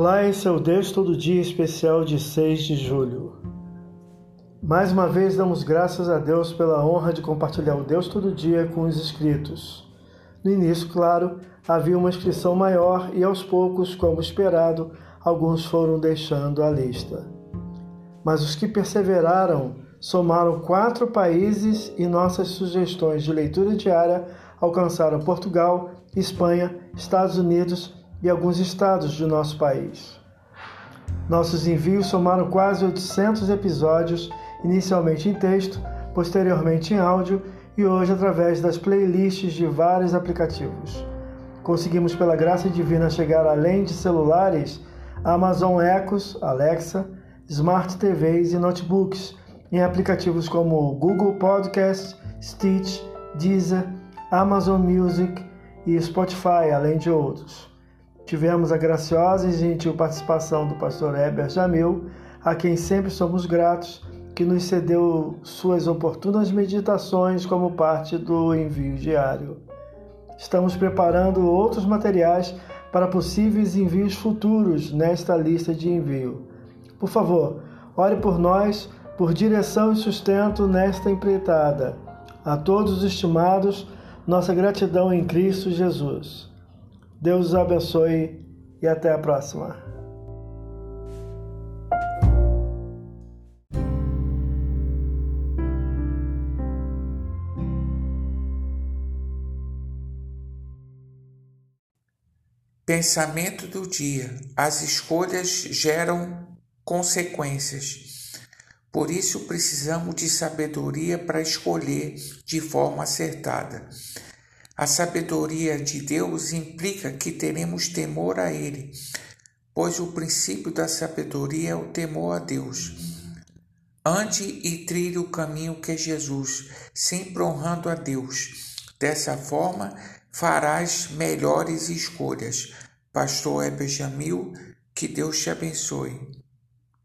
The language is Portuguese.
Olá, esse é o Deus Todo Dia especial de 6 de julho. Mais uma vez damos graças a Deus pela honra de compartilhar o Deus Todo Dia com os inscritos. No início, claro, havia uma inscrição maior e aos poucos, como esperado, alguns foram deixando a lista. Mas os que perseveraram somaram quatro países e nossas sugestões de leitura diária alcançaram Portugal, Espanha, Estados Unidos e alguns estados do nosso país. Nossos envios somaram quase 800 episódios, inicialmente em texto, posteriormente em áudio e hoje através das playlists de vários aplicativos. Conseguimos, pela graça divina, chegar além de celulares, Amazon Echoes, Alexa, Smart TVs e notebooks, em aplicativos como Google Podcast, Stitch, Deezer, Amazon Music e Spotify, além de outros. Tivemos a graciosa e gentil participação do pastor Heber Jamil, a quem sempre somos gratos, que nos cedeu suas oportunas meditações como parte do envio diário. Estamos preparando outros materiais para possíveis envios futuros nesta lista de envio. Por favor, ore por nós, por direção e sustento nesta empreitada. A todos os estimados, nossa gratidão em Cristo Jesus. Deus os abençoe e até a próxima. Pensamento do dia: as escolhas geram consequências. Por isso precisamos de sabedoria para escolher de forma acertada. A sabedoria de Deus implica que teremos temor a Ele, pois o princípio da sabedoria é o temor a Deus. Ande e trilhe o caminho que é Jesus, sempre honrando a Deus. Dessa forma, farás melhores escolhas. Pastor Heber Jamil, que Deus te abençoe.